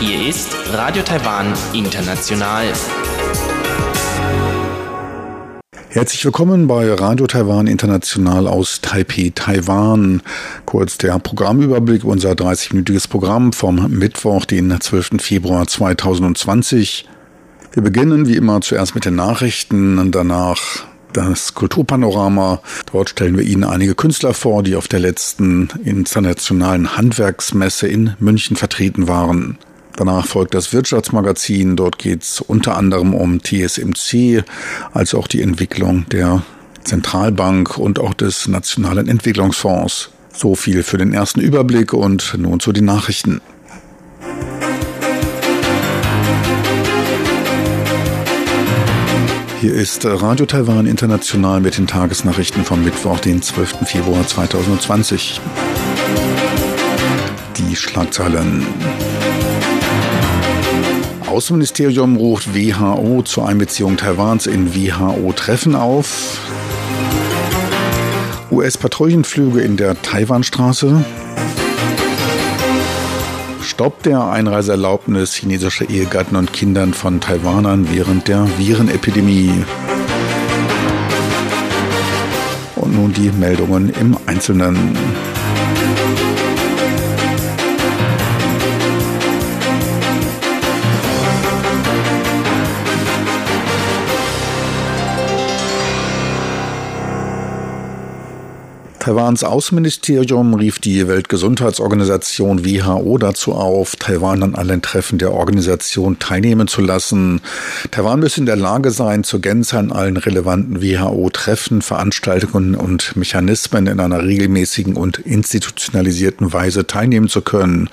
Hier ist Radio Taiwan International. Herzlich willkommen bei Radio Taiwan International aus Taipei, Taiwan. Kurz der Programmüberblick, unser 30-minütiges Programm vom Mittwoch, den 12. Februar 2020. Wir beginnen wie immer zuerst mit den Nachrichten und danach das Kulturpanorama. Dort stellen wir Ihnen einige Künstler vor, die auf der letzten internationalen Handwerksmesse in München vertreten waren. Danach folgt das Wirtschaftsmagazin. Dort geht es unter anderem um TSMC, als auch die Entwicklung der Zentralbank und auch des Nationalen Entwicklungsfonds. So viel für den ersten Überblick und nun zu den Nachrichten. Hier ist Radio Taiwan International mit den Tagesnachrichten vom Mittwoch, den 12. Februar 2020. Die Schlagzeilen. Außenministerium ruft WHO zur Einbeziehung Taiwans in WHO-Treffen auf. US-Patrouillenflüge in der Taiwanstraße. Stopp der Einreiseerlaubnis chinesischer Ehegatten und Kindern von Taiwanern während der Virenepidemie. Und nun die Meldungen im Einzelnen. Taiwans Außenministerium rief die Weltgesundheitsorganisation WHO dazu auf, Taiwan an allen Treffen der Organisation teilnehmen zu lassen. Taiwan müsse in der Lage sein, zur Gänze an allen relevanten WHO-Treffen, Veranstaltungen und Mechanismen in einer regelmäßigen und institutionalisierten Weise teilnehmen zu können.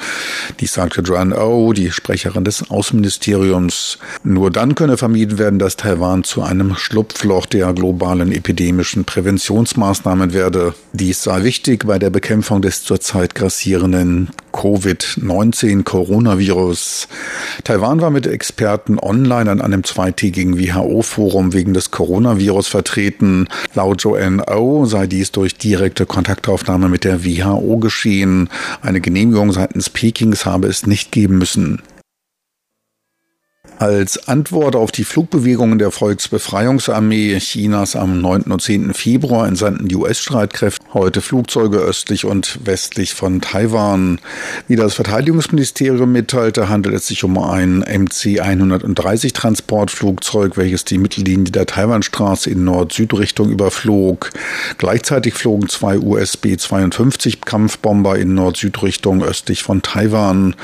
Dies sagte Joanne O, die Sprecherin des Außenministeriums. Nur dann könne vermieden werden, dass Taiwan zu einem Schlupfloch der globalen epidemischen Präventionsmaßnahmen werde. Dies sei wichtig bei der Bekämpfung des zurzeit grassierenden Covid-19 Coronavirus. Taiwan war mit Experten online an einem zweitägigen WHO-Forum wegen des Coronavirus vertreten. Laut Joanne O sei dies durch direkte Kontaktaufnahme mit der WHO geschehen. Eine Genehmigung seitens Pekings habe es nicht geben müssen. Als Antwort auf die Flugbewegungen der Volksbefreiungsarmee Chinas am 9. und 10. Februar entsandten die US-Streitkräfte heute Flugzeuge östlich und westlich von Taiwan. Wie das Verteidigungsministerium mitteilte, handelt es sich um ein MC-130 Transportflugzeug, welches die Mittellinie der Taiwanstraße in Nord-Süd-Richtung überflog. Gleichzeitig flogen zwei USB-52 Kampfbomber in Nord-Süd-Richtung östlich von Taiwan.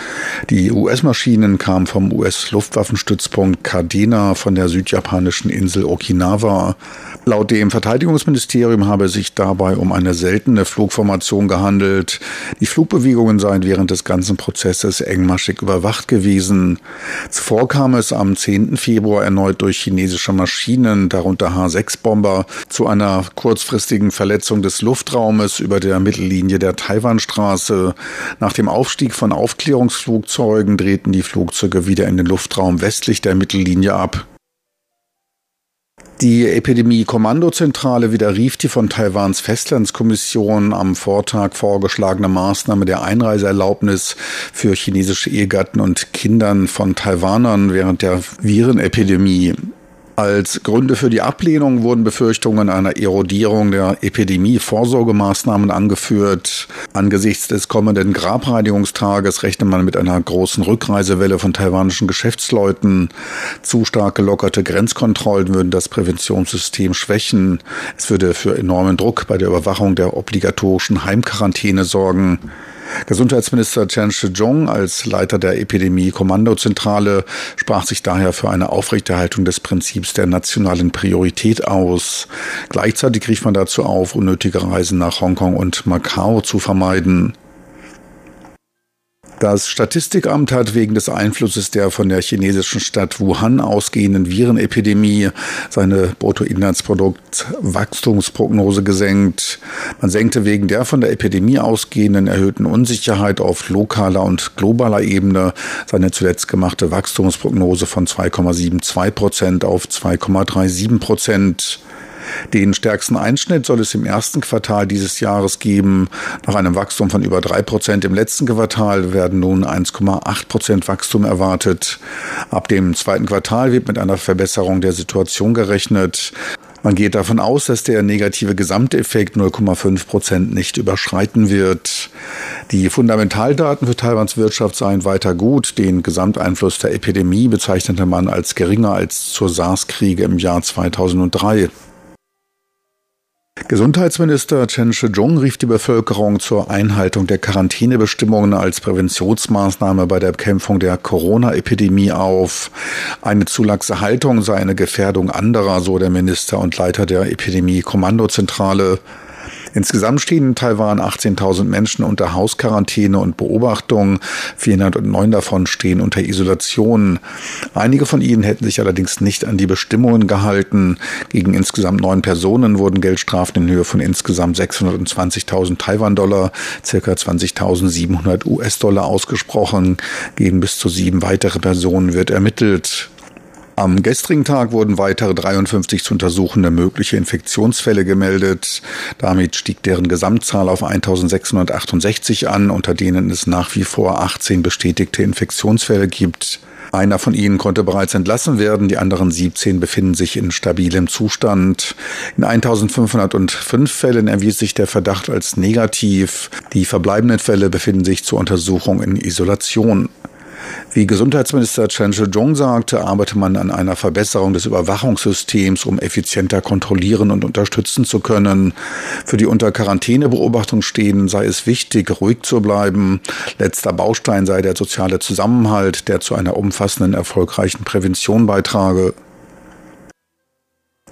Die US-Maschinen kamen vom US-Luftwaffenstützpunkt Stützpunkt Kadena von der südjapanischen Insel Okinawa. Laut dem Verteidigungsministerium habe es sich dabei um eine seltene Flugformation gehandelt. Die Flugbewegungen seien während des ganzen Prozesses engmaschig überwacht gewesen. Zuvor kam es am 10. Februar erneut durch chinesische Maschinen, darunter H-6-Bomber, zu einer kurzfristigen Verletzung des Luftraumes über der Mittellinie der Taiwanstraße. Nach dem Aufstieg von Aufklärungsflugzeugen drehten die Flugzeuge wieder in den Luftraum westlich der Mittellinie ab. Die Epidemie-Kommandozentrale widerrief die von Taiwans Festlandskommission am Vortag vorgeschlagene Maßnahme der Einreiseerlaubnis für chinesische Ehegatten und Kindern von Taiwanern während der Virenepidemie. Als Gründe für die Ablehnung wurden Befürchtungen einer Erodierung der Epidemie-Vorsorgemaßnahmen angeführt. Angesichts des kommenden Grabreinigungstages rechnet man mit einer großen Rückreisewelle von taiwanischen Geschäftsleuten. Zu stark gelockerte Grenzkontrollen würden das Präventionssystem schwächen. Es würde für enormen Druck bei der Überwachung der obligatorischen Heimquarantäne sorgen. Gesundheitsminister Chen Shih-chung als Leiter der Epidemie-Kommandozentrale sprach sich daher für eine Aufrechterhaltung des Prinzips der nationalen Priorität aus. Gleichzeitig rief man dazu auf, unnötige Reisen nach Hongkong und Macau zu vermeiden. Das Statistikamt hat wegen des Einflusses der von der chinesischen Stadt Wuhan ausgehenden Virenepidemie seine Bruttoinlandsproduktwachstumsprognose gesenkt. Man senkte wegen der von der Epidemie ausgehenden erhöhten Unsicherheit auf lokaler und globaler Ebene seine zuletzt gemachte Wachstumsprognose von 2,72 Prozent auf 2,37 Prozent. Den stärksten Einschnitt soll es im ersten Quartal dieses Jahres geben. Nach einem Wachstum von über drei Prozent im letzten Quartal werden nun 1,8 Prozent Wachstum erwartet. Ab dem zweiten Quartal wird mit einer Verbesserung der Situation gerechnet. Man geht davon aus, dass der negative Gesamteffekt 0,5 Prozent nicht überschreiten wird. Die Fundamentaldaten für Taiwans Wirtschaft seien weiter gut. Den Gesamteinfluss der Epidemie bezeichnete man als geringer als zur SARS-Kriege im Jahr 2003. Gesundheitsminister Chen Shih-chung rief die Bevölkerung zur Einhaltung der Quarantänebestimmungen als Präventionsmaßnahme bei der Bekämpfung der Corona-Epidemie auf. Eine zu laxe Haltung sei eine Gefährdung anderer, so der Minister und Leiter der Epidemie-Kommandozentrale. Insgesamt stehen in Taiwan 18.000 Menschen unter Hausquarantäne und Beobachtung. 409 davon stehen unter Isolation. Einige von ihnen hätten sich allerdings nicht an die Bestimmungen gehalten. Gegen insgesamt neun Personen wurden Geldstrafen in Höhe von insgesamt 620.000 Taiwan-Dollar, circa 20.700 US-Dollar ausgesprochen. Gegen bis zu sieben weitere Personen wird ermittelt. Am gestrigen Tag wurden weitere 53 zu untersuchende mögliche Infektionsfälle gemeldet. Damit stieg deren Gesamtzahl auf 1668 an, unter denen es nach wie vor 18 bestätigte Infektionsfälle gibt. Einer von ihnen konnte bereits entlassen werden, die anderen 17 befinden sich in stabilem Zustand. In 1505 Fällen erwies sich der Verdacht als negativ. Die verbleibenden Fälle befinden sich zur Untersuchung in Isolation. Wie Gesundheitsminister Chen Shih-chung sagte, arbeite man an einer Verbesserung des Überwachungssystems, um effizienter kontrollieren und unterstützen zu können. Für die unter Quarantänebeobachtung stehenden sei es wichtig, ruhig zu bleiben. Letzter Baustein sei der soziale Zusammenhalt, der zu einer umfassenden, erfolgreichen Prävention beitrage.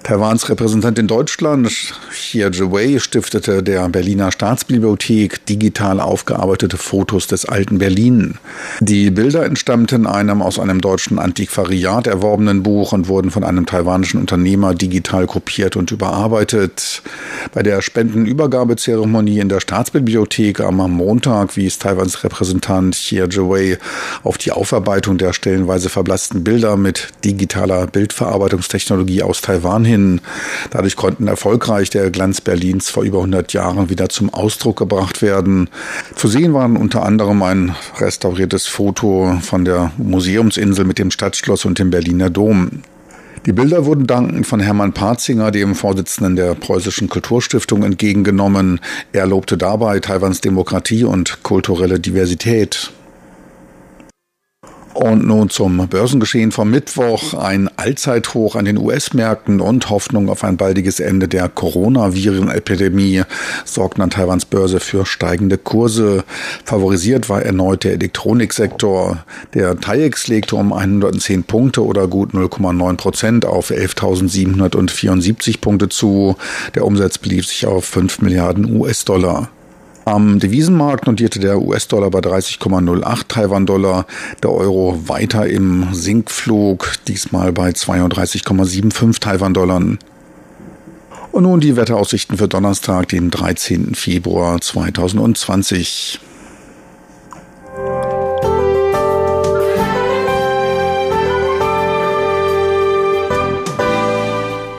Taiwans Repräsentant in Deutschland, Xie Zhiwei, stiftete der Berliner Staatsbibliothek digital aufgearbeitete Fotos des alten Berlin. Die Bilder entstammten einem aus einem deutschen Antiquariat erworbenen Buch und wurden von einem taiwanischen Unternehmer digital kopiert und überarbeitet. Bei der Spendenübergabezeremonie in der Staatsbibliothek am Montag wies Taiwans Repräsentant Xie Zhiwei auf die Aufarbeitung der stellenweise verblassten Bilder mit digitaler Bildverarbeitungstechnologie aus Taiwan hin. Dadurch konnten erfolgreich der Glanz Berlins vor über 100 Jahren wieder zum Ausdruck gebracht werden. Zu sehen waren unter anderem ein restauriertes Foto von der Museumsinsel mit dem Stadtschloss und dem Berliner Dom. Die Bilder wurden dankend von Hermann Parzinger, dem Vorsitzenden der Preußischen Kulturstiftung, entgegengenommen. Er lobte dabei Taiwans Demokratie und kulturelle Diversität. Und nun zum Börsengeschehen vom Mittwoch. Ein Allzeithoch an den US-Märkten und Hoffnung auf ein baldiges Ende der Coronaviren-Epidemie sorgten an Taiwans Börse für steigende Kurse. Favorisiert war erneut der Elektroniksektor. Der TAIEX legte um 110 Punkte oder gut 0,9 Prozent auf 11.774 Punkte zu. Der Umsatz belief sich auf 5 Milliarden US-Dollar. Am Devisenmarkt notierte der US-Dollar bei 30,08 Taiwan-Dollar, der Euro weiter im Sinkflug, diesmal bei 32,75 Taiwan-Dollar. Und nun die Wetteraussichten für Donnerstag, den 13. Februar 2020.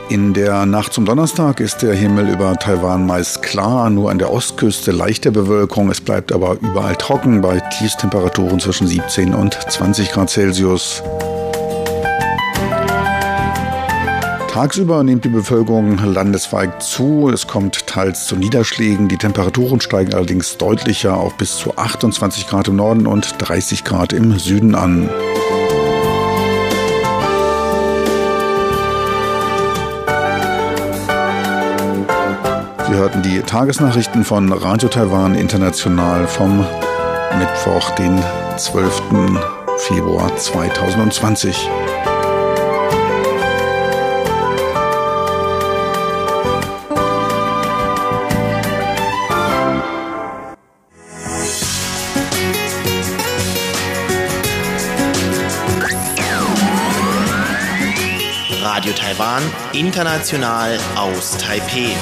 In der Nacht zum Donnerstag ist der Himmel über Taiwan meist klar, nur an der Ostküste leichte Bewölkung. Es bleibt aber überall trocken bei Tiefstemperaturen zwischen 17 und 20 Grad Celsius. Tagsüber nimmt die Bevölkerung landesweit zu. Es kommt teils zu Niederschlägen. Die Temperaturen steigen allerdings deutlicher auf bis zu 28 Grad im Norden und 30 Grad im Süden an. Sie hörten die Tagesnachrichten von Radio Taiwan International vom Mittwoch, den 12. Februar 2020. Radio Taiwan, international aus Taipeh.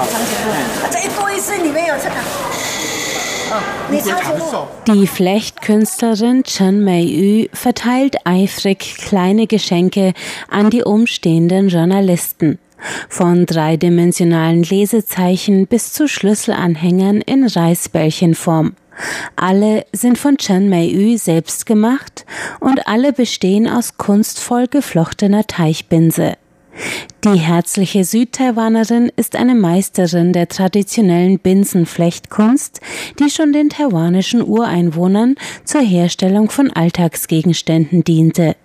颈鹿就好。这一多一次里面有这个。你抄写录。 Die Flechtkünstlerin Chen Mei-yu verteilt eifrig kleine Geschenke an die umstehenden Journalisten. Von dreidimensionalen Lesezeichen bis zu Schlüsselanhängern in Reisbällchenform. Alle sind von Chen Mei-yu selbst gemacht und alle bestehen aus kunstvoll geflochtener Teichbinse. Die herzliche Südtaiwanerin ist eine Meisterin der traditionellen Binsenflechtkunst, die schon den taiwanischen Ureinwohnern zur Herstellung von Alltagsgegenständen diente.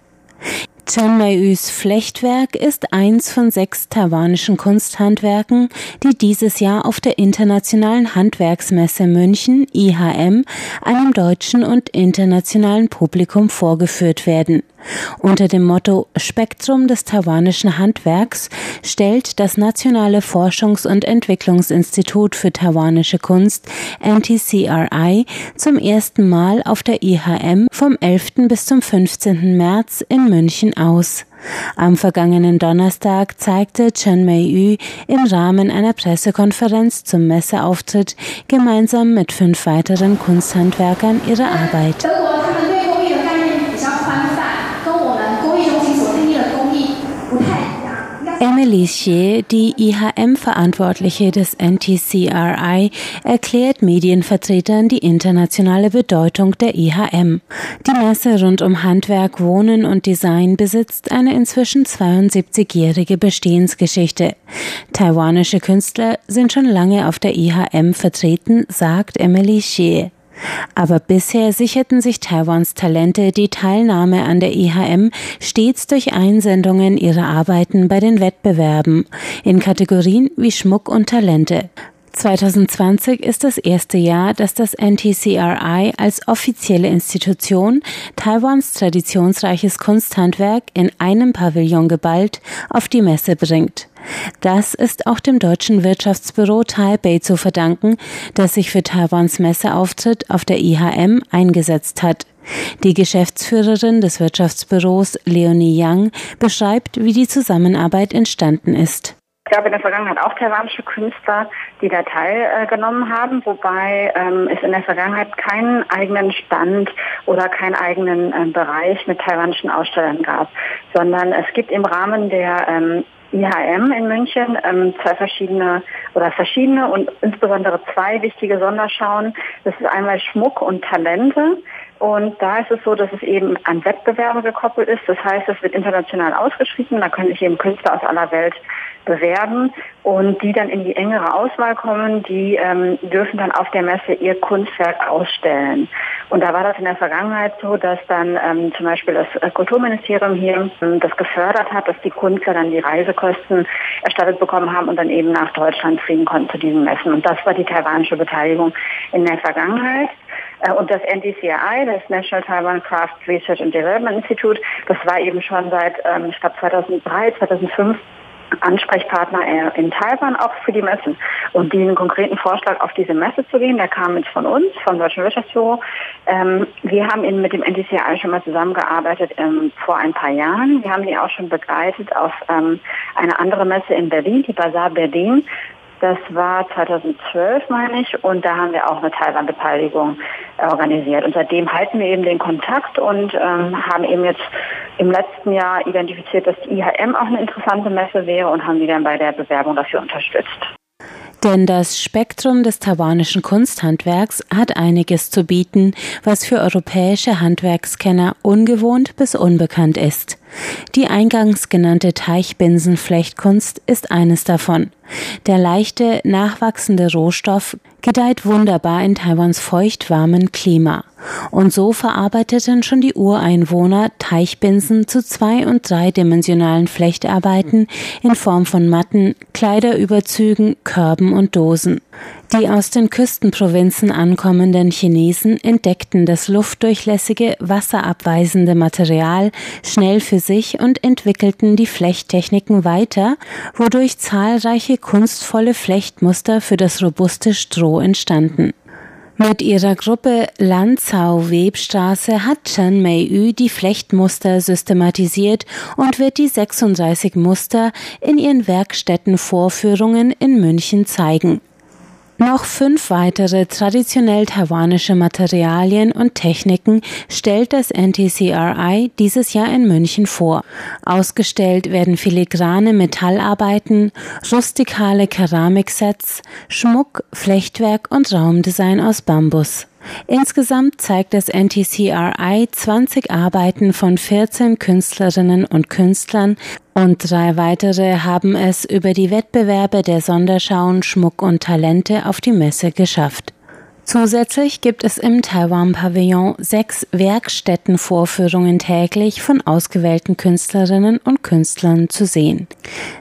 Chen Mei-Yus Flechtwerk ist eins von sechs taiwanischen Kunsthandwerken, die dieses Jahr auf der Internationalen Handwerksmesse München IHM einem deutschen und internationalen Publikum vorgeführt werden. Unter dem Motto Spektrum des taiwanischen Handwerks stellt das Nationale Forschungs- und Entwicklungsinstitut für taiwanische Kunst NTCRI zum ersten Mal auf der IHM vom 11. bis zum 15. März in München aus. Am vergangenen Donnerstag zeigte Chen Mei-yu im Rahmen einer Pressekonferenz zum Messeauftritt gemeinsam mit fünf weiteren Kunsthandwerkern ihre Arbeit. 应该 Emily Xie, die IHM-Verantwortliche des NTCRI, erklärt Medienvertretern die internationale Bedeutung der IHM. Die Messe rund um Handwerk, Wohnen und Design besitzt eine inzwischen 72-jährige Bestehensgeschichte. Taiwanische Künstler sind schon lange auf der IHM vertreten, sagt Emily Xie. Aber bisher sicherten sich Taiwans Talente die Teilnahme an der IHM stets durch Einsendungen ihrer Arbeiten bei den Wettbewerben in Kategorien wie Schmuck und Talente. 2020 ist das erste Jahr, dass das NTCRI als offizielle Institution Taiwans traditionsreiches Kunsthandwerk in einem Pavillon geballt auf die Messe bringt. Das ist auch dem deutschen Wirtschaftsbüro Taipei zu verdanken, das sich für Taiwans Messeauftritt auf der IHM eingesetzt hat. Die Geschäftsführerin des Wirtschaftsbüros, Leonie Yang, beschreibt, wie die Zusammenarbeit entstanden ist. Es gab in der Vergangenheit auch taiwanische Künstler, die da teilgenommen haben, wobei ähm, es in der Vergangenheit keinen eigenen Stand oder keinen eigenen äh, Bereich mit taiwanischen Ausstellern gab, sondern es gibt im Rahmen der ähm, IHM in München ähm, zwei verschiedene oder verschiedene und insbesondere zwei wichtige Sonderschauen. Das ist einmal Schmuck und Talente. Und da ist es so, dass es eben an Wettbewerbe gekoppelt ist. Das heißt, es wird international ausgeschrieben. Da können sich eben Künstler aus aller Welt bewerben und die dann in die engere Auswahl kommen, die ähm, dürfen dann auf der Messe ihr Kunstwerk ausstellen. Und da war das in der Vergangenheit so, dass dann ähm, zum Beispiel das äh, Kulturministerium hier ähm, das gefördert hat, dass die Künstler dann die Reisekosten erstattet bekommen haben und dann eben nach Deutschland fliegen konnten zu diesen Messen. Und das war die taiwanische Beteiligung in der Vergangenheit. Äh, Und das NDCI, das National Taiwan Craft Research and Development Institute, das war eben schon seit, ähm, ich glaube, 2003, 2005 Ansprechpartner äh, in Taiwan auch für die Messen. Und diesen konkreten Vorschlag, auf diese Messe zu gehen, der kam jetzt von uns, vom Deutschen Wirtschaftsbüro. Ähm, wir haben eben mit dem NDCI schon mal zusammengearbeitet ähm, vor ein paar Jahren. Wir haben die auch schon begleitet auf ähm, eine andere Messe in Berlin, die Bazaar Berlin. Das war 2012, meine ich, und da haben wir auch eine Taiwan-Beteiligung äh, organisiert. Und seitdem halten wir eben den Kontakt und ähm, haben eben jetzt im letzten Jahr identifiziert, dass die IHM auch eine interessante Messe wäre und haben die dann bei der Bewerbung dafür unterstützt. Denn das Spektrum des taiwanischen Kunsthandwerks hat einiges zu bieten, was für europäische Handwerkskenner ungewohnt bis unbekannt ist. Die eingangs genannte Teichbinsenflechtkunst ist eines davon. Der leichte, nachwachsende Rohstoff gedeiht wunderbar in Taiwans feuchtwarmen Klima. Und so verarbeiteten schon die Ureinwohner Teichbinsen zu zwei- und dreidimensionalen Flechtarbeiten in Form von Matten, Kleiderüberzügen, Körben und Dosen. Die aus den Küstenprovinzen ankommenden Chinesen entdeckten das luftdurchlässige, wasserabweisende Material schnell für sich und entwickelten die Flechttechniken weiter, wodurch zahlreiche kunstvolle Flechtmuster für das robuste Stroh entstanden. Mit ihrer Gruppe Lanzau Webstraße hat Chen Mei-Yu die Flechtmuster systematisiert und wird die 36 Muster in ihren Werkstättenvorführungen in München zeigen. Noch fünf weitere traditionell taiwanische Materialien und Techniken stellt das NTCRI dieses Jahr in München vor. Ausgestellt werden filigrane Metallarbeiten, rustikale Keramiksets, Schmuck, Flechtwerk und Raumdesign aus Bambus. Insgesamt zeigt das NTCRI 20 Arbeiten von 14 Künstlerinnen und Künstlern und drei weitere haben es über die Wettbewerbe der Sonderschauen Schmuck und Talente auf die Messe geschafft. Zusätzlich gibt es im Taiwan-Pavillon sechs Werkstättenvorführungen täglich von ausgewählten Künstlerinnen und Künstlern zu sehen.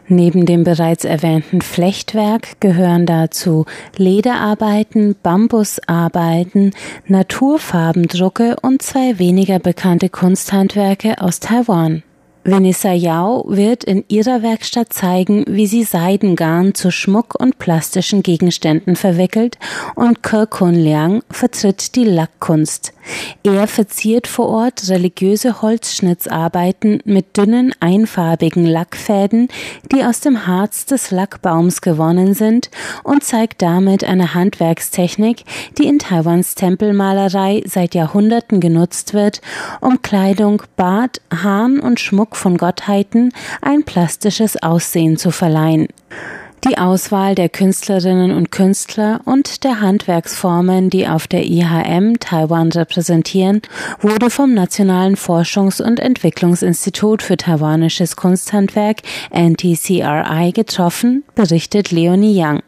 Neben dem bereits erwähnten Flechtwerk gehören dazu Lederarbeiten, Bambusarbeiten, Naturfarbendrucke und zwei weniger bekannte Kunsthandwerke aus Taiwan. Vanessa Yao wird in ihrer Werkstatt zeigen, wie sie Seidengarn zu Schmuck und plastischen Gegenständen verwickelt und Ke Kun Liang vertritt die Lackkunst. Er verziert vor Ort religiöse Holzschnittsarbeiten mit dünnen, einfarbigen Lackfäden, die aus dem Harz des Lackbaums gewonnen sind und zeigt damit eine Handwerkstechnik, die in Taiwans Tempelmalerei seit Jahrhunderten genutzt wird, um Kleidung, Bart, Haaren und Schmuck von Gottheiten ein plastisches Aussehen zu verleihen. Die Auswahl der Künstlerinnen und Künstler und der Handwerksformen, die auf der IHM Taiwan repräsentieren, wurde vom Nationalen Forschungs- und Entwicklungsinstitut für taiwanisches Kunsthandwerk NTCRI getroffen, berichtet Leonie Yang.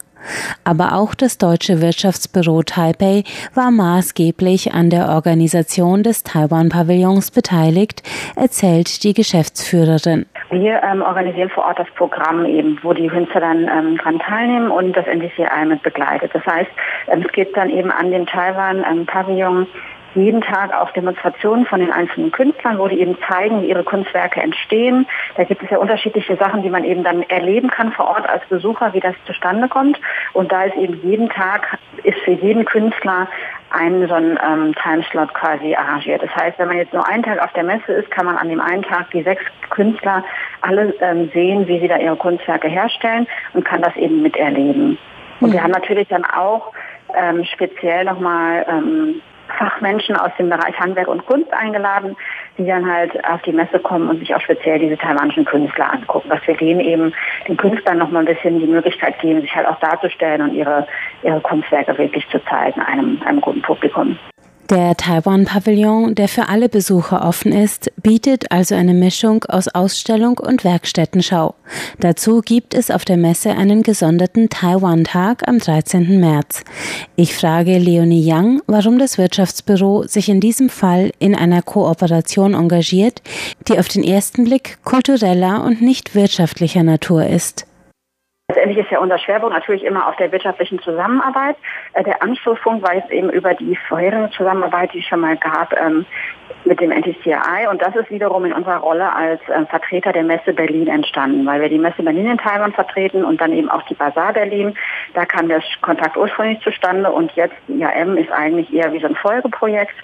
Aber auch das deutsche Wirtschaftsbüro Taipei war maßgeblich an der Organisation des Taiwan-Pavillons beteiligt, erzählt die Geschäftsführerin. Wir ähm, organisieren vor Ort das Programm eben, wo die Künstler dann ähm, dran teilnehmen und das NDCI mit begleitet. Das heißt, ähm, es geht dann eben an den Taiwan-Pavillon ähm, jeden Tag auch Demonstrationen von den einzelnen Künstlern, wo die eben zeigen, wie ihre Kunstwerke entstehen. Da gibt es ja unterschiedliche Sachen, die man eben dann erleben kann vor Ort als Besucher, wie das zustande kommt. Und da ist eben jeden Tag, ist für jeden Künstler ein so ein ähm, Timeslot quasi arrangiert. Das heißt, wenn man jetzt nur einen Tag auf der Messe ist, kann man an dem einen Tag die sechs Künstler alle ähm, sehen, wie sie da ihre Kunstwerke herstellen und kann das eben miterleben. Und wir mhm. haben natürlich dann auch ähm, speziell nochmal ähm, Fachmenschen aus dem Bereich Handwerk und Kunst eingeladen, die dann halt auf die Messe kommen und sich auch speziell diese taiwanischen Künstler angucken, dass wir denen eben den Künstlern noch mal ein bisschen die Möglichkeit geben, sich halt auch darzustellen und ihre, ihre Kunstwerke wirklich zu zeigen einem, einem guten Publikum. Der Taiwan-Pavillon, der für alle Besucher offen ist, bietet also eine Mischung aus Ausstellung und Werkstättenschau. Dazu gibt es auf der Messe einen gesonderten Taiwan-Tag am 13. März. Ich frage Leonie Yang, warum das Wirtschaftsbüro sich in diesem Fall in einer Kooperation engagiert, die auf den ersten Blick kultureller und nicht wirtschaftlicher Natur ist. Letztendlich ist ja unser Schwerpunkt natürlich immer auf der wirtschaftlichen Zusammenarbeit. Äh, der Anschlusspunkt war jetzt eben über die vorherige Zusammenarbeit, die es schon mal gab, ähm, mit dem NTCI und das ist wiederum in unserer Rolle als äh, Vertreter der Messe Berlin entstanden, weil wir die Messe Berlin in Taiwan vertreten und dann eben auch die Basar Berlin. Da kam der Kontakt ursprünglich zustande und jetzt IAM ist eigentlich eher wie so ein Folgeprojekt,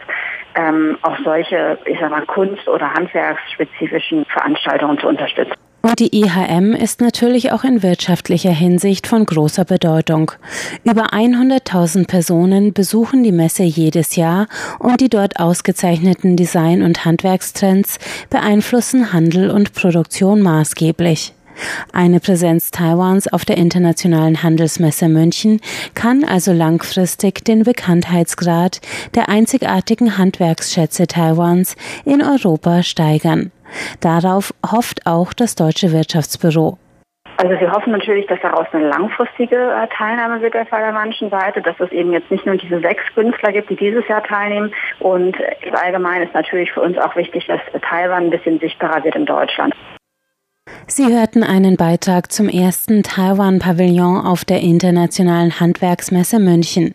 ähm, auch solche, ich sag mal, Kunst- oder handwerksspezifischen Veranstaltungen zu unterstützen. Und die IHM ist natürlich auch in wirtschaftlicher Hinsicht von großer Bedeutung. Über 100.000 Personen besuchen die Messe jedes Jahr und die dort ausgezeichneten Design- und Handwerkstrends beeinflussen Handel und Produktion maßgeblich. Eine Präsenz Taiwans auf der Internationalen Handelsmesse München kann also langfristig den Bekanntheitsgrad der einzigartigen Handwerksschätze Taiwans in Europa steigern. Darauf hofft auch das Deutsche Wirtschaftsbüro. Also wir hoffen natürlich, dass daraus eine langfristige äh, Teilnahme wird der taiwanischen Seite, dass es eben jetzt nicht nur diese sechs Künstler gibt, die dieses Jahr teilnehmen. Und allgemein ist natürlich für uns auch wichtig, dass Taiwan ein bisschen sichtbarer wird in Deutschland. Sie hörten einen Beitrag zum ersten Taiwan-Pavillon auf der Internationalen Handwerksmesse München.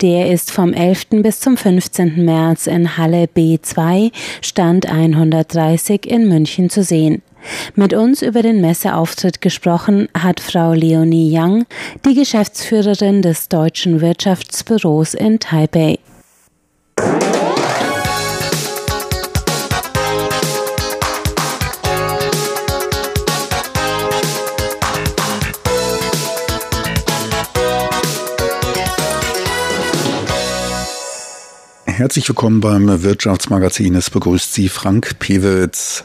Der ist vom 11. bis zum 15. März in Halle B2, Stand 130 in München zu sehen. Mit uns über den Messeauftritt gesprochen hat Frau Leonie Yang, die Geschäftsführerin des Deutschen Wirtschaftsbüros in Taipei. Herzlich willkommen beim Wirtschaftsmagazin. Es begrüßt Sie Frank Pewitz.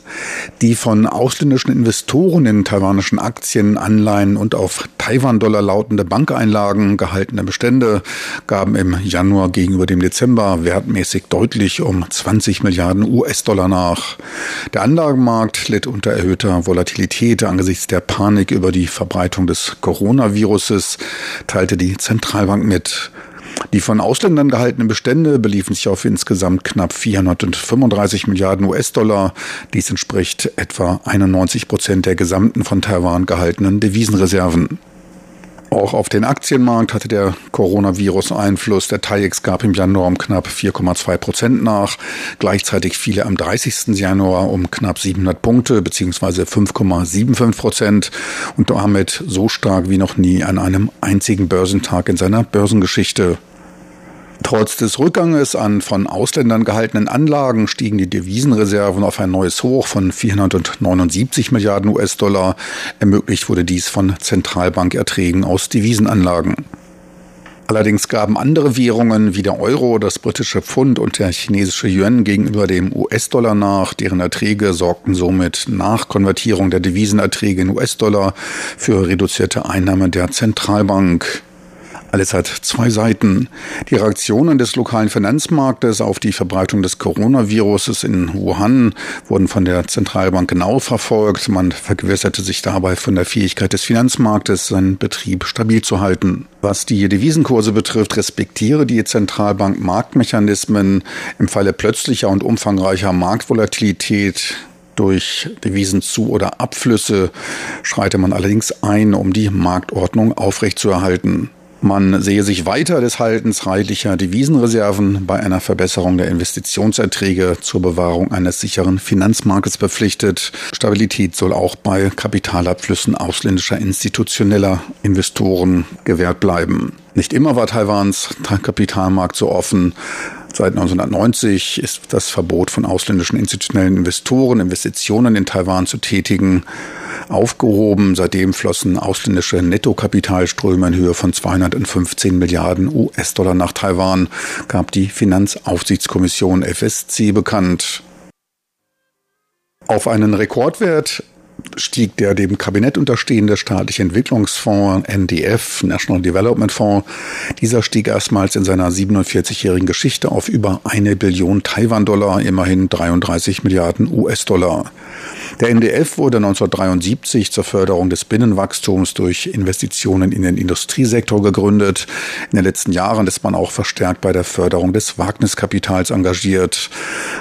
Die von ausländischen Investoren in taiwanischen Aktien, Anleihen und auf Taiwan-Dollar lautende Bankeinlagen gehaltene Bestände gaben im Januar gegenüber dem Dezember wertmäßig deutlich um 20 Milliarden US-Dollar nach. Der Anlagenmarkt litt unter erhöhter Volatilität angesichts der Panik über die Verbreitung des Coronaviruses, teilte die Zentralbank mit. Die von Ausländern gehaltenen Bestände beliefen sich auf insgesamt knapp 435 Milliarden US-Dollar. Dies entspricht etwa 91 Prozent der gesamten von Taiwan gehaltenen Devisenreserven. Auch auf den Aktienmarkt hatte der Coronavirus Einfluss. Der TAIEX gab im Januar um knapp 4,2 Prozent nach. Gleichzeitig fiel er am 30. Januar um knapp 700 Punkte bzw. 5,75 Prozent und damit so stark wie noch nie an einem einzigen Börsentag in seiner Börsengeschichte. Trotz des Rückganges an von Ausländern gehaltenen Anlagen stiegen die Devisenreserven auf ein neues Hoch von 479 Milliarden US-Dollar. Ermöglicht wurde dies von Zentralbankerträgen aus Devisenanlagen. Allerdings gaben andere Währungen wie der Euro, das britische Pfund und der chinesische Yuan gegenüber dem US-Dollar nach. Deren Erträge sorgten somit nach Konvertierung der Devisenerträge in US-Dollar für reduzierte Einnahmen der Zentralbank. Alles hat zwei Seiten. Die Reaktionen des lokalen Finanzmarktes auf die Verbreitung des Coronaviruses in Wuhan wurden von der Zentralbank genau verfolgt. Man vergewisserte sich dabei von der Fähigkeit des Finanzmarktes, seinen Betrieb stabil zu halten. Was die Devisenkurse betrifft, respektiere die Zentralbank Marktmechanismen. Im Falle plötzlicher und umfangreicher Marktvolatilität durch Devisenzu- oder Abflüsse schreite man allerdings ein, um die Marktordnung aufrechtzuerhalten. Man sehe sich weiter des Haltens reichlicher Devisenreserven bei einer Verbesserung der Investitionserträge zur Bewahrung eines sicheren Finanzmarktes verpflichtet. Stabilität soll auch bei Kapitalabflüssen ausländischer institutioneller Investoren gewährt bleiben. Nicht immer war Taiwans Kapitalmarkt so offen. Seit 1990 ist das Verbot von ausländischen institutionellen Investoren, Investitionen in Taiwan zu tätigen, aufgehoben. Seitdem flossen ausländische Nettokapitalströme in Höhe von 215 Milliarden US-Dollar nach Taiwan, gab die Finanzaufsichtskommission FSC bekannt. Auf einen Rekordwert stieg der dem Kabinett unterstehende staatliche Entwicklungsfonds NDF, National Development Fonds. Dieser stieg erstmals in seiner 47-jährigen Geschichte auf über eine Billion Taiwan-Dollar, immerhin 33 Milliarden US-Dollar. Der NDF wurde 1973 zur Förderung des Binnenwachstums durch Investitionen in den Industriesektor gegründet. In den letzten Jahren ist man auch verstärkt bei der Förderung des Wagniskapitals engagiert.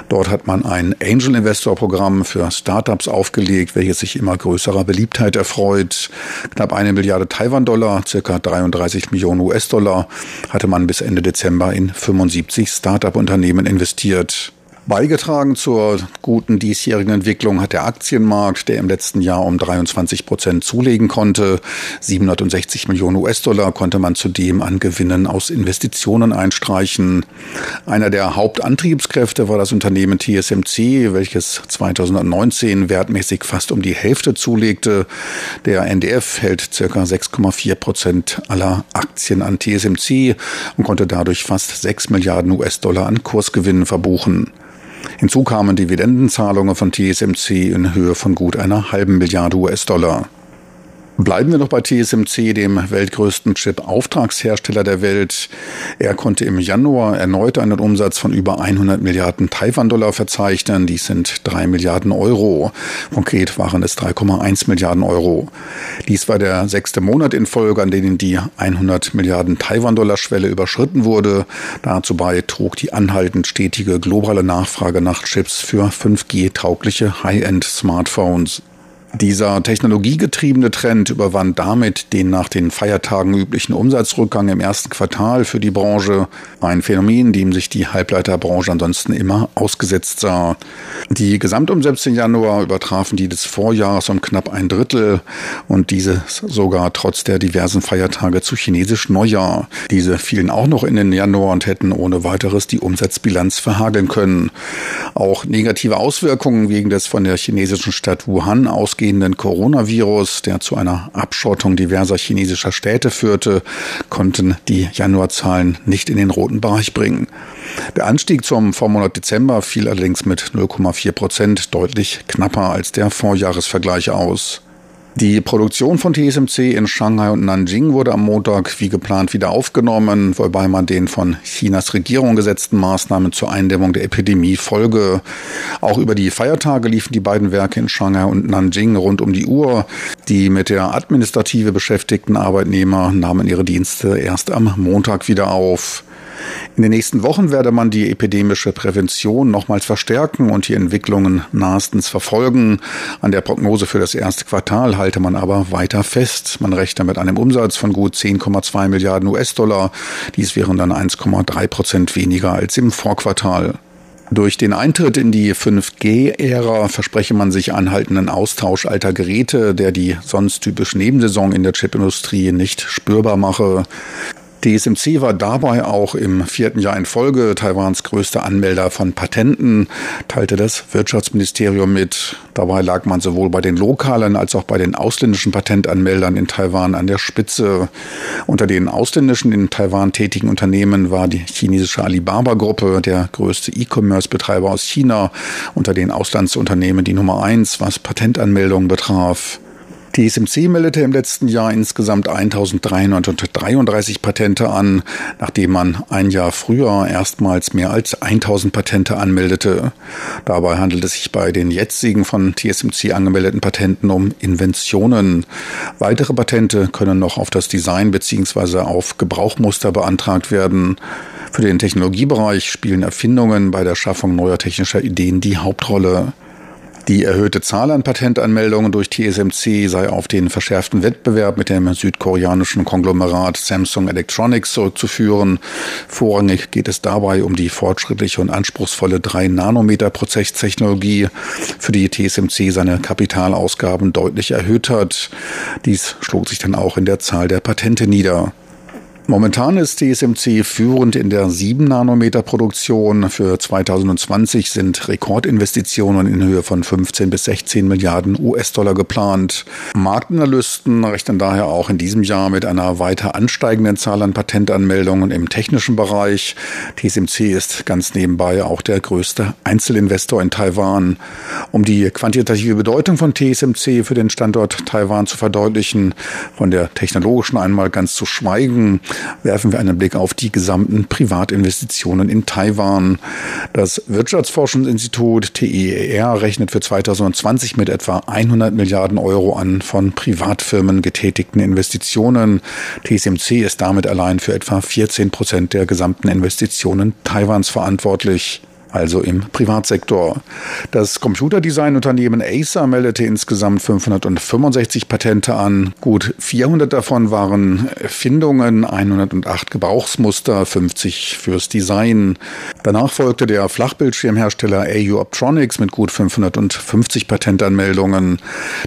Dort hat man ein Angel Investor Programm für Startups aufgelegt, welches sich immer größerer Beliebtheit erfreut. Knapp eine Milliarde Taiwan-Dollar, circa 33 Millionen US-Dollar, hatte man bis Ende Dezember in 75 Startup-Unternehmen investiert. Beigetragen zur guten diesjährigen Entwicklung hat der Aktienmarkt, der im letzten Jahr um 23 Prozent zulegen konnte. 760 Millionen US-Dollar konnte man zudem an Gewinnen aus Investitionen einstreichen. Einer der Hauptantriebskräfte war das Unternehmen TSMC, welches 2019 wertmäßig fast um die Hälfte zulegte. Der NDF hält circa 6,4 Prozent aller Aktien an TSMC und konnte dadurch fast 6 Milliarden US-Dollar an Kursgewinnen verbuchen. Hinzu kamen Dividendenzahlungen von TSMC in Höhe von gut einer halben Milliarde US-Dollar. Bleiben wir noch bei TSMC, dem weltgrößten Chip-Auftragshersteller der Welt. Er konnte im Januar erneut einen Umsatz von über 100 Milliarden Taiwan-Dollar verzeichnen. Dies sind drei Milliarden Euro. Konkret waren es 3,1 Milliarden Euro. Dies war der sechste Monat in Folge, an denen die 100 Milliarden Taiwan-Dollar-Schwelle überschritten wurde. Dazu bei trug die anhaltend stetige globale Nachfrage nach Chips für 5G-taugliche High-End-Smartphones. Dieser technologiegetriebene Trend überwand damit den nach den Feiertagen üblichen Umsatzrückgang im ersten Quartal für die Branche, ein Phänomen, dem sich die Halbleiterbranche ansonsten immer ausgesetzt sah. Die Gesamtumsätze im Januar übertrafen die des Vorjahres um knapp ein Drittel und diese sogar trotz der diversen Feiertage zu chinesisch Neujahr. Diese fielen auch noch in den Januar und hätten ohne weiteres die Umsatzbilanz verhageln können. Auch negative Auswirkungen wegen des von der chinesischen Stadt Wuhan aus ausgehenden Coronavirus, der zu einer Abschottung diverser chinesischer Städte führte, konnten die Januarzahlen nicht in den roten Bereich bringen. Der Anstieg zum Vormonat Dezember fiel allerdings mit 0,4 Prozent deutlich knapper als der Vorjahresvergleich aus. Die Produktion von TSMC in Shanghai und Nanjing wurde am Montag wie geplant wieder aufgenommen, wobei man den von Chinas Regierung gesetzten Maßnahmen zur Eindämmung der Epidemie folge. Auch über die Feiertage liefen die beiden Werke in Shanghai und Nanjing rund um die Uhr. Die mit der Administrative beschäftigten Arbeitnehmer nahmen ihre Dienste erst am Montag wieder auf. In den nächsten Wochen werde man die epidemische Prävention nochmals verstärken und die Entwicklungen nahestens verfolgen. An der Prognose für das erste Quartal halte man aber weiter fest. Man rechne mit einem Umsatz von gut 10,2 Milliarden US-Dollar. Dies wären dann 1,3 Prozent weniger als im Vorquartal. Durch den Eintritt in die 5G-Ära verspreche man sich anhaltenden Austausch alter Geräte, der die sonst typische Nebensaison in der Chipindustrie nicht spürbar mache. TSMC war dabei auch im vierten Jahr in Folge Taiwans größter Anmelder von Patenten, teilte das Wirtschaftsministerium mit. Dabei lag man sowohl bei den lokalen als auch bei den ausländischen Patentanmeldern in Taiwan an der Spitze. Unter den ausländischen in Taiwan tätigen Unternehmen war die chinesische Alibaba-Gruppe der größte E-Commerce-Betreiber aus China, unter den Auslandsunternehmen die Nummer eins, was Patentanmeldungen betraf. TSMC meldete im letzten Jahr insgesamt 1333 Patente an, nachdem man ein Jahr früher erstmals mehr als 1000 Patente anmeldete. Dabei handelt es sich bei den jetzigen von TSMC angemeldeten Patenten um Inventionen. Weitere Patente können noch auf das Design bzw. auf Gebrauchmuster beantragt werden. Für den Technologiebereich spielen Erfindungen bei der Schaffung neuer technischer Ideen die Hauptrolle. Die erhöhte Zahl an Patentanmeldungen durch TSMC sei auf den verschärften Wettbewerb mit dem südkoreanischen Konglomerat Samsung Electronics zurückzuführen. Vorrangig geht es dabei um die fortschrittliche und anspruchsvolle 3-Nanometer-Prozesstechnologie, für die TSMC seine Kapitalausgaben deutlich erhöht hat. Dies schlug sich dann auch in der Zahl der Patente nieder. Momentan ist TSMC führend in der 7-Nanometer-Produktion. Für 2020 sind Rekordinvestitionen in Höhe von 15 bis 16 Milliarden US-Dollar geplant. Marktanalysten rechnen daher auch in diesem Jahr mit einer weiter ansteigenden Zahl an Patentanmeldungen im technischen Bereich. TSMC ist ganz nebenbei auch der größte Einzelinvestor in Taiwan. Um die quantitative Bedeutung von TSMC für den Standort Taiwan zu verdeutlichen, von der technologischen einmal ganz zu schweigen, werfen wir einen Blick auf die gesamten Privatinvestitionen in Taiwan. Das Wirtschaftsforschungsinstitut TER rechnet für 2020 mit etwa 100 Milliarden Euro an von Privatfirmen getätigten Investitionen. TSMC ist damit allein für etwa 14 Prozent der gesamten Investitionen Taiwans verantwortlich also im Privatsektor. Das Computerdesignunternehmen Acer meldete insgesamt 565 Patente an. Gut 400 davon waren Erfindungen, 108 Gebrauchsmuster, 50 fürs Design. Danach folgte der Flachbildschirmhersteller AU Optronics mit gut 550 Patentanmeldungen.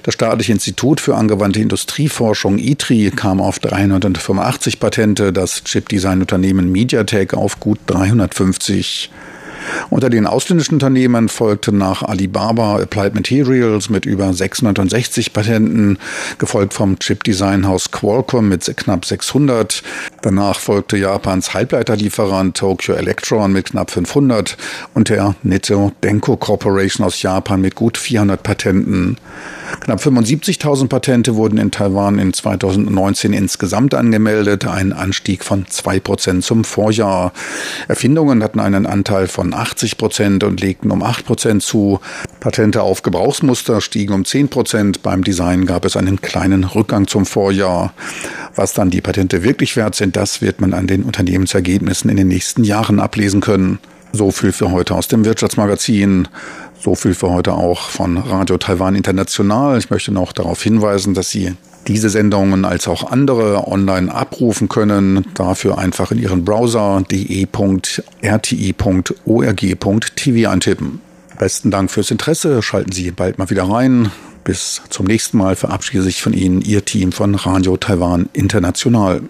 Das staatliche Institut für angewandte Industrieforschung ITRI kam auf 385 Patente, das Chipdesignunternehmen MediaTek auf gut 350. Unter den ausländischen Unternehmen folgten nach Alibaba Applied Materials mit über 660 Patenten, gefolgt vom Chip-Design-Haus Qualcomm mit knapp 600. Danach folgte Japans Halbleiterlieferant Tokyo Electron mit knapp 500 und der Nitto Denko Corporation aus Japan mit gut 400 Patenten. Knapp 75.000 Patente wurden in Taiwan in 2019 insgesamt angemeldet, ein Anstieg von 2% zum Vorjahr. Erfindungen hatten einen Anteil von 80 Prozent und legten um 8 Prozent zu. Patente auf Gebrauchsmuster stiegen um 10 Prozent. Beim Design gab es einen kleinen Rückgang zum Vorjahr. Was dann die Patente wirklich wert sind, das wird man an den Unternehmensergebnissen in den nächsten Jahren ablesen können. So viel für heute aus dem Wirtschaftsmagazin. So viel für heute auch von Radio Taiwan International. Ich möchte noch darauf hinweisen, dass Sie diese Sendungen als auch andere online abrufen können. Dafür einfach in Ihren Browser de.rti.org.tv eintippen. Besten Dank fürs Interesse. Schalten Sie bald mal wieder rein. Bis zum nächsten Mal verabschiede sich von Ihnen Ihr Team von Radio Taiwan International.